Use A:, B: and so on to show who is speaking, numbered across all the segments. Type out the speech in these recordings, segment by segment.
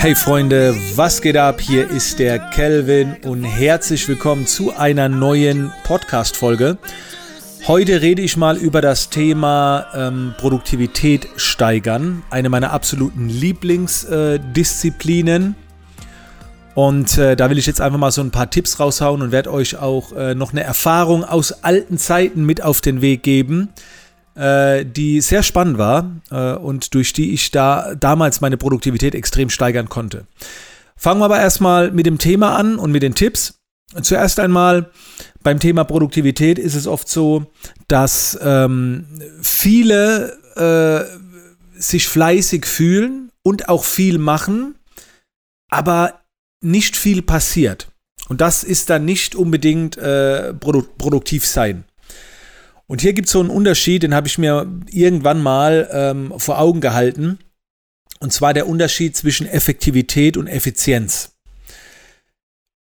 A: Hey Freunde, was geht ab? Hier ist der Kelvin und herzlich willkommen zu einer neuen Podcast-Folge. Heute rede ich mal über das Thema ähm, Produktivität steigern, eine meiner absoluten Lieblingsdisziplinen. Äh, und äh, da will ich jetzt einfach mal so ein paar Tipps raushauen und werde euch auch äh, noch eine Erfahrung aus alten Zeiten mit auf den Weg geben, die sehr spannend war äh, und durch die ich da damals meine Produktivität extrem steigern konnte. Fangen wir aber erstmal mit dem Thema an und mit den Tipps. Zuerst einmal beim Thema Produktivität ist es oft so, dass ähm, viele äh, sich fleißig fühlen und auch viel machen, aber nicht viel passiert. Und das ist dann nicht unbedingt äh, produ produktiv sein. Und hier gibt es so einen Unterschied, den habe ich mir irgendwann mal ähm, vor Augen gehalten. Und zwar der Unterschied zwischen Effektivität und Effizienz.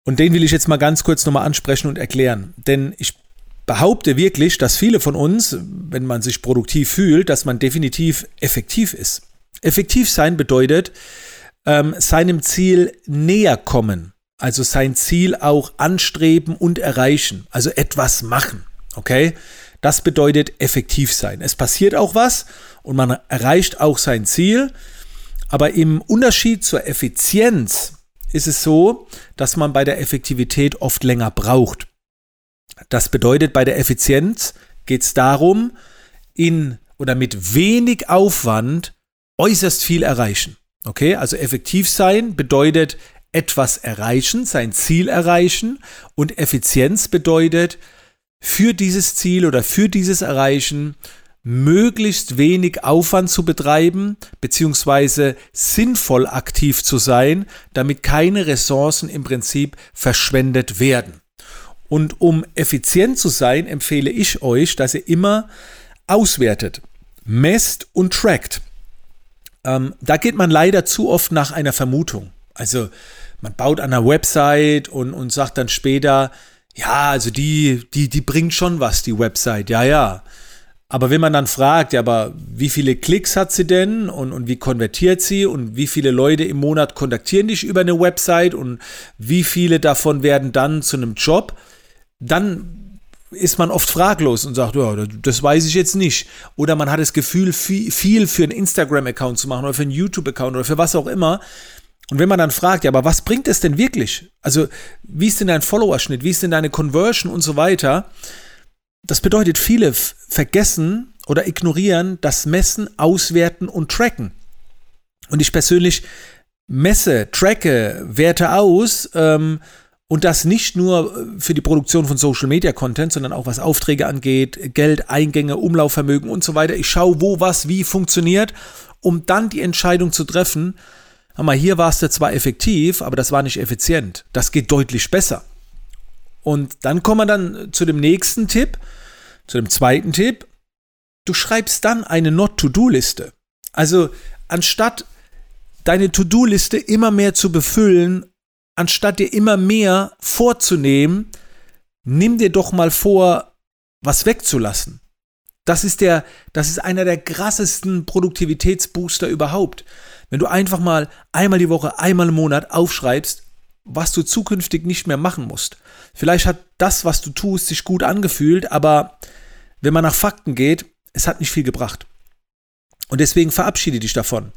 A: Und den will ich jetzt mal ganz kurz nochmal ansprechen und erklären. Denn ich behaupte wirklich, dass viele von uns, wenn man sich produktiv fühlt, dass man definitiv effektiv ist. Effektiv sein bedeutet, ähm, seinem Ziel näher kommen. Also sein Ziel auch anstreben und erreichen. Also etwas machen. Okay? Das bedeutet effektiv sein. Es passiert auch was und man erreicht auch sein Ziel. Aber im Unterschied zur Effizienz ist es so, dass man bei der Effektivität oft länger braucht. Das bedeutet, bei der Effizienz geht es darum, in oder mit wenig Aufwand äußerst viel erreichen. Okay, also effektiv sein bedeutet etwas erreichen, sein Ziel erreichen und Effizienz bedeutet für dieses Ziel oder für dieses Erreichen möglichst wenig Aufwand zu betreiben, beziehungsweise sinnvoll aktiv zu sein, damit keine Ressourcen im Prinzip verschwendet werden. Und um effizient zu sein, empfehle ich euch, dass ihr immer auswertet, messt und trackt. Ähm, da geht man leider zu oft nach einer Vermutung. Also man baut an einer Website und, und sagt dann später, ja, also die, die, die bringt schon was, die Website, ja, ja. Aber wenn man dann fragt, ja, aber wie viele Klicks hat sie denn und, und wie konvertiert sie und wie viele Leute im Monat kontaktieren dich über eine Website und wie viele davon werden dann zu einem Job, dann ist man oft fraglos und sagt, ja, das weiß ich jetzt nicht. Oder man hat das Gefühl, viel, viel für einen Instagram-Account zu machen oder für einen YouTube-Account oder für was auch immer. Und wenn man dann fragt, ja, aber was bringt es denn wirklich? Also, wie ist denn dein Followerschnitt? Wie ist denn deine Conversion und so weiter? Das bedeutet, viele vergessen oder ignorieren das Messen, Auswerten und Tracken. Und ich persönlich messe, tracke, werte aus ähm, und das nicht nur für die Produktion von Social Media Content, sondern auch was Aufträge angeht, Geld, Eingänge, Umlaufvermögen und so weiter. Ich schaue, wo was wie funktioniert, um dann die Entscheidung zu treffen. Mal, hier war es zwar effektiv, aber das war nicht effizient. Das geht deutlich besser. Und dann kommen wir dann zu dem nächsten Tipp, zu dem zweiten Tipp. Du schreibst dann eine Not-to-Do-Liste. Also anstatt deine To-Do-Liste immer mehr zu befüllen, anstatt dir immer mehr vorzunehmen, nimm dir doch mal vor, was wegzulassen. Das ist der, das ist einer der krassesten Produktivitätsbooster überhaupt. Wenn du einfach mal einmal die Woche, einmal im Monat aufschreibst, was du zukünftig nicht mehr machen musst. Vielleicht hat das, was du tust, sich gut angefühlt, aber wenn man nach Fakten geht, es hat nicht viel gebracht. Und deswegen verabschiede dich davon.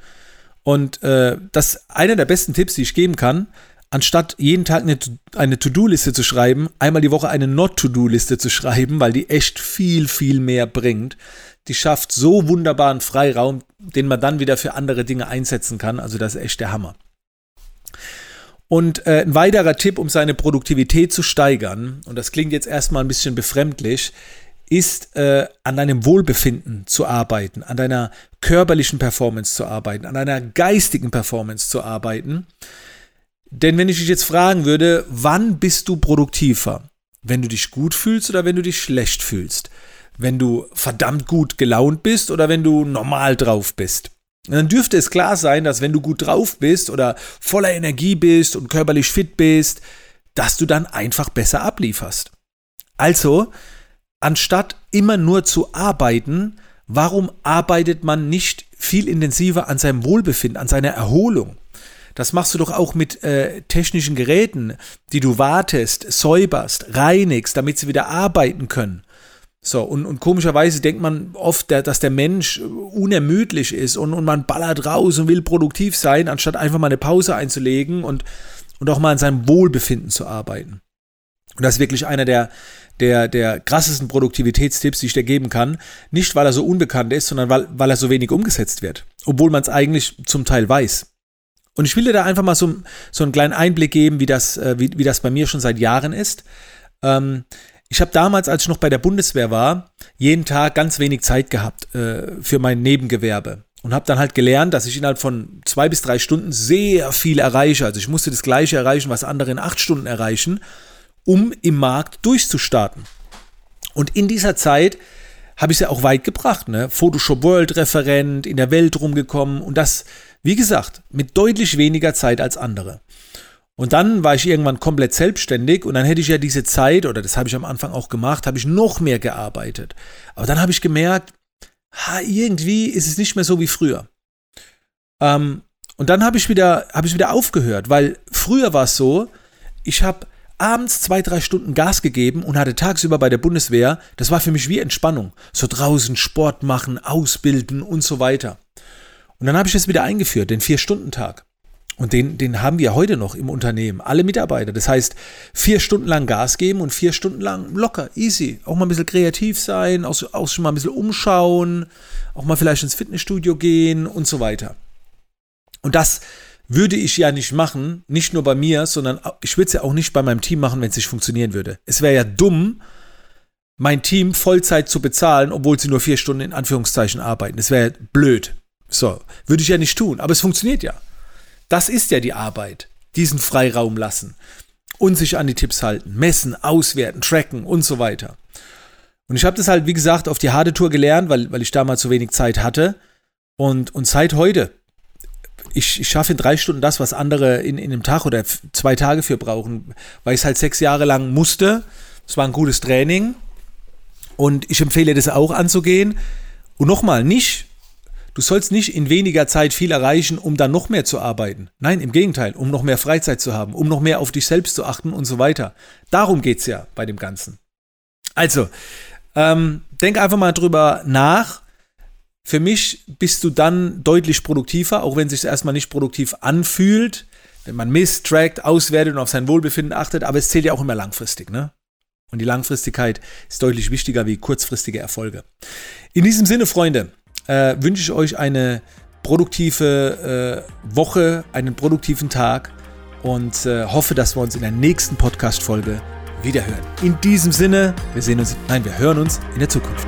A: Und äh, das ist einer der besten Tipps, die ich geben kann. Anstatt jeden Tag eine, eine To-Do-Liste zu schreiben, einmal die Woche eine Not-To-Do-Liste zu schreiben, weil die echt viel, viel mehr bringt. Die schafft so wunderbaren Freiraum, den man dann wieder für andere Dinge einsetzen kann. Also das ist echt der Hammer. Und äh, ein weiterer Tipp, um seine Produktivität zu steigern, und das klingt jetzt erstmal ein bisschen befremdlich, ist äh, an deinem Wohlbefinden zu arbeiten, an deiner körperlichen Performance zu arbeiten, an deiner geistigen Performance zu arbeiten. Denn wenn ich dich jetzt fragen würde, wann bist du produktiver? Wenn du dich gut fühlst oder wenn du dich schlecht fühlst? Wenn du verdammt gut gelaunt bist oder wenn du normal drauf bist? dann dürfte es klar sein, dass wenn du gut drauf bist oder voller Energie bist und körperlich fit bist, dass du dann einfach besser ablieferst. Also, anstatt immer nur zu arbeiten, warum arbeitet man nicht viel intensiver an seinem Wohlbefinden, an seiner Erholung? Das machst du doch auch mit äh, technischen Geräten, die du wartest, säuberst, reinigst, damit sie wieder arbeiten können. So, und, und komischerweise denkt man oft, dass der Mensch unermüdlich ist und, und man ballert raus und will produktiv sein, anstatt einfach mal eine Pause einzulegen und, und auch mal an seinem Wohlbefinden zu arbeiten. Und das ist wirklich einer der, der, der krassesten Produktivitätstipps, die ich dir geben kann. Nicht, weil er so unbekannt ist, sondern weil, weil er so wenig umgesetzt wird. Obwohl man es eigentlich zum Teil weiß. Und ich will dir da einfach mal so, so einen kleinen Einblick geben, wie das, äh, wie, wie das bei mir schon seit Jahren ist. Ähm, ich habe damals, als ich noch bei der Bundeswehr war, jeden Tag ganz wenig Zeit gehabt äh, für mein Nebengewerbe und habe dann halt gelernt, dass ich innerhalb von zwei bis drei Stunden sehr viel erreiche. Also ich musste das gleiche erreichen, was andere in acht Stunden erreichen, um im Markt durchzustarten. Und in dieser Zeit habe ich es ja auch weit gebracht. Ne? Photoshop World Referent, in der Welt rumgekommen und das, wie gesagt, mit deutlich weniger Zeit als andere. Und dann war ich irgendwann komplett selbstständig und dann hätte ich ja diese Zeit, oder das habe ich am Anfang auch gemacht, habe ich noch mehr gearbeitet. Aber dann habe ich gemerkt, ha, irgendwie ist es nicht mehr so wie früher. Ähm, und dann habe ich wieder, habe ich wieder aufgehört, weil früher war es so, ich habe abends zwei, drei Stunden Gas gegeben und hatte tagsüber bei der Bundeswehr, das war für mich wie Entspannung. So draußen Sport machen, ausbilden und so weiter. Und dann habe ich es wieder eingeführt, den Vier-Stunden-Tag. Und den, den haben wir heute noch im Unternehmen, alle Mitarbeiter. Das heißt, vier Stunden lang Gas geben und vier Stunden lang locker, easy. Auch mal ein bisschen kreativ sein, auch, auch schon mal ein bisschen umschauen, auch mal vielleicht ins Fitnessstudio gehen und so weiter. Und das würde ich ja nicht machen, nicht nur bei mir, sondern ich würde es ja auch nicht bei meinem Team machen, wenn es nicht funktionieren würde. Es wäre ja dumm, mein Team Vollzeit zu bezahlen, obwohl sie nur vier Stunden in Anführungszeichen arbeiten. Das wäre blöd. So, würde ich ja nicht tun, aber es funktioniert ja. Das ist ja die Arbeit. Diesen Freiraum lassen und sich an die Tipps halten, messen, auswerten, tracken und so weiter. Und ich habe das halt, wie gesagt, auf die harte Tour gelernt, weil, weil ich damals so wenig Zeit hatte. Und, und seit heute, ich, ich schaffe in drei Stunden das, was andere in, in einem Tag oder zwei Tage für brauchen, weil ich es halt sechs Jahre lang musste. Es war ein gutes Training. Und ich empfehle das auch anzugehen. Und nochmal, nicht, Du sollst nicht in weniger Zeit viel erreichen, um dann noch mehr zu arbeiten. Nein, im Gegenteil, um noch mehr Freizeit zu haben, um noch mehr auf dich selbst zu achten und so weiter. Darum geht es ja bei dem Ganzen. Also, ähm, denk einfach mal drüber nach. Für mich bist du dann deutlich produktiver, auch wenn es sich erstmal nicht produktiv anfühlt, wenn man misst, trackt, auswertet und auf sein Wohlbefinden achtet, aber es zählt ja auch immer langfristig, ne? Und die Langfristigkeit ist deutlich wichtiger wie kurzfristige Erfolge. In diesem Sinne, Freunde, äh, wünsche ich euch eine produktive äh, Woche, einen produktiven Tag und äh, hoffe, dass wir uns in der nächsten Podcast-Folge wiederhören. In diesem Sinne, wir sehen uns, nein, wir hören uns in der Zukunft.